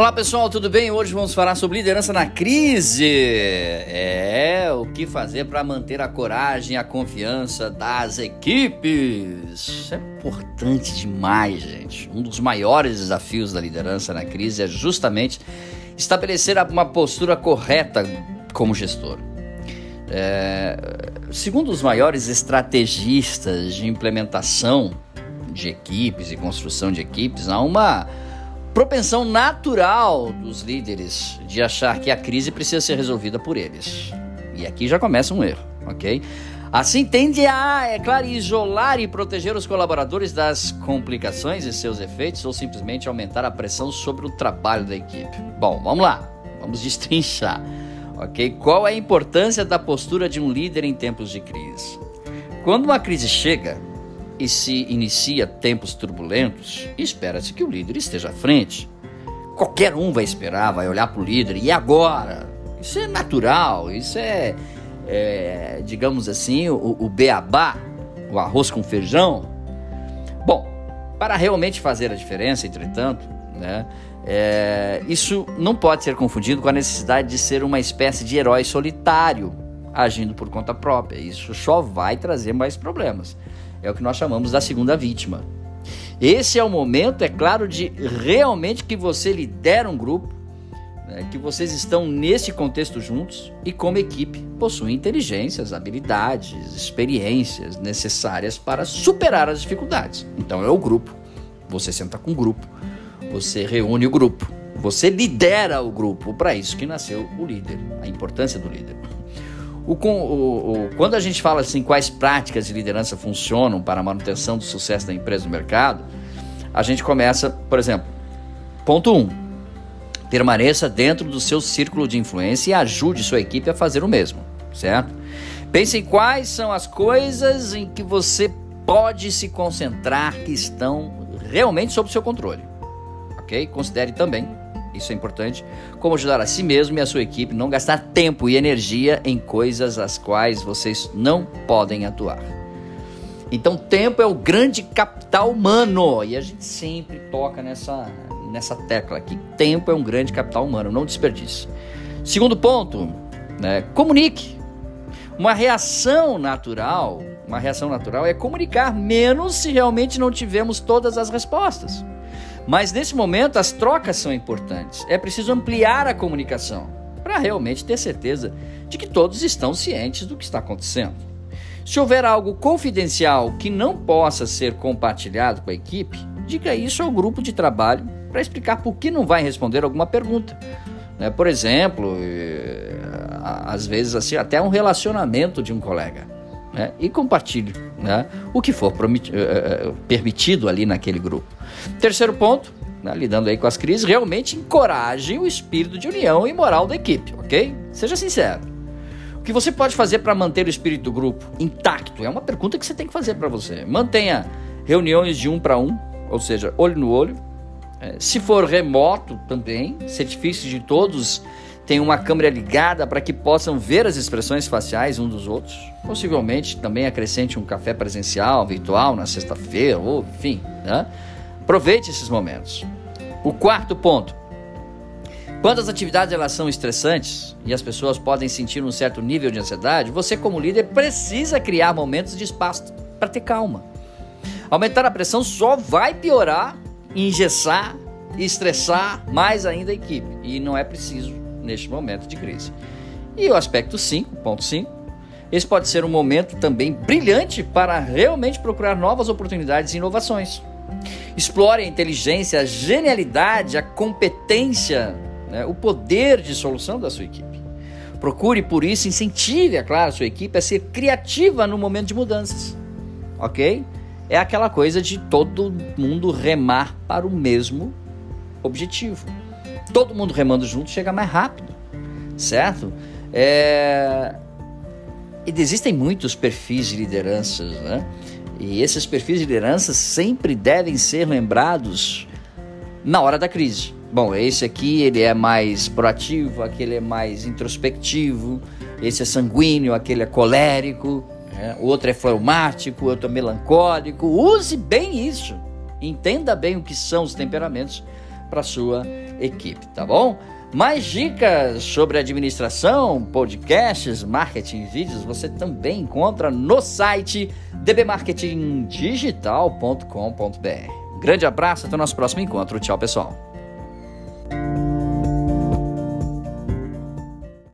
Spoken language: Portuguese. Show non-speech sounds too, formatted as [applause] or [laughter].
Olá pessoal, tudo bem? Hoje vamos falar sobre liderança na crise. É, o que fazer para manter a coragem e a confiança das equipes. Isso é importante demais, gente. Um dos maiores desafios da liderança na crise é justamente estabelecer uma postura correta como gestor. É, segundo os maiores estrategistas de implementação de equipes e construção de equipes, há uma propensão natural dos líderes de achar que a crise precisa ser resolvida por eles. E aqui já começa um erro, ok? Assim tende a, é claro, isolar e proteger os colaboradores das complicações e seus efeitos ou simplesmente aumentar a pressão sobre o trabalho da equipe. Bom, vamos lá, vamos [laughs] destrinchar, ok? Qual é a importância da postura de um líder em tempos de crise? Quando uma crise chega, e se inicia tempos turbulentos, espera-se que o líder esteja à frente. Qualquer um vai esperar, vai olhar para o líder, e agora? Isso é natural, isso é, é digamos assim, o, o beabá, o arroz com feijão. Bom, para realmente fazer a diferença, entretanto, né, é, isso não pode ser confundido com a necessidade de ser uma espécie de herói solitário, agindo por conta própria. Isso só vai trazer mais problemas. É o que nós chamamos da segunda vítima. Esse é o momento, é claro, de realmente que você lidera um grupo, né, que vocês estão nesse contexto juntos e, como equipe, possuem inteligências, habilidades, experiências necessárias para superar as dificuldades. Então é o grupo. Você senta com o grupo, você reúne o grupo, você lidera o grupo. Para isso que nasceu o líder, a importância do líder. O, o, o, quando a gente fala assim quais práticas de liderança funcionam para a manutenção do sucesso da empresa no mercado, a gente começa, por exemplo, ponto 1. Um, permaneça dentro do seu círculo de influência e ajude sua equipe a fazer o mesmo, certo? Pense em quais são as coisas em que você pode se concentrar que estão realmente sob seu controle, ok? Considere também isso é importante, como ajudar a si mesmo e a sua equipe não gastar tempo e energia em coisas as quais vocês não podem atuar. Então, tempo é o grande capital humano e a gente sempre toca nessa, nessa tecla aqui. Tempo é um grande capital humano, não desperdice. Segundo ponto, né, comunique. Uma reação natural, uma reação natural é comunicar menos se realmente não tivermos todas as respostas. Mas nesse momento as trocas são importantes. É preciso ampliar a comunicação para realmente ter certeza de que todos estão cientes do que está acontecendo. Se houver algo confidencial que não possa ser compartilhado com a equipe, diga isso ao grupo de trabalho para explicar por que não vai responder alguma pergunta. Né? Por exemplo, eh, às vezes assim, até um relacionamento de um colega. Né? E compartilhe né? o que for eh, eh, permitido ali naquele grupo. Terceiro ponto, né, lidando aí com as crises, realmente encoraje o espírito de união e moral da equipe, ok? Seja sincero. O que você pode fazer para manter o espírito do grupo intacto? É uma pergunta que você tem que fazer para você. Mantenha reuniões de um para um, ou seja, olho no olho. Se for remoto também, se difícil de todos tenham uma câmera ligada para que possam ver as expressões faciais um dos outros. Possivelmente também acrescente um café presencial, virtual, na sexta-feira, ou enfim, né? Aproveite esses momentos. O quarto ponto. Quando as atividades elas são estressantes e as pessoas podem sentir um certo nível de ansiedade, você como líder precisa criar momentos de espaço para ter calma. Aumentar a pressão só vai piorar, engessar estressar mais ainda a equipe. E não é preciso neste momento de crise. E o aspecto 5, ponto 5, esse pode ser um momento também brilhante para realmente procurar novas oportunidades e inovações. Explore a inteligência, a genialidade, a competência, né, o poder de solução da sua equipe. Procure, por isso, incentive, é claro, a sua equipe a ser criativa no momento de mudanças. Ok? É aquela coisa de todo mundo remar para o mesmo objetivo. Todo mundo remando junto chega mais rápido, certo? É... E existem muitos perfis de lideranças, né? E esses perfis de liderança sempre devem ser lembrados na hora da crise. Bom, esse aqui ele é mais proativo, aquele é mais introspectivo, esse é sanguíneo, aquele é colérico, né? outro é fleumático, outro é melancólico. Use bem isso. Entenda bem o que são os temperamentos para sua equipe, tá bom? Mais dicas sobre administração, podcasts, marketing vídeos você também encontra no site dbmarketingdigital.com.br. Grande abraço, até o nosso próximo encontro. Tchau, pessoal.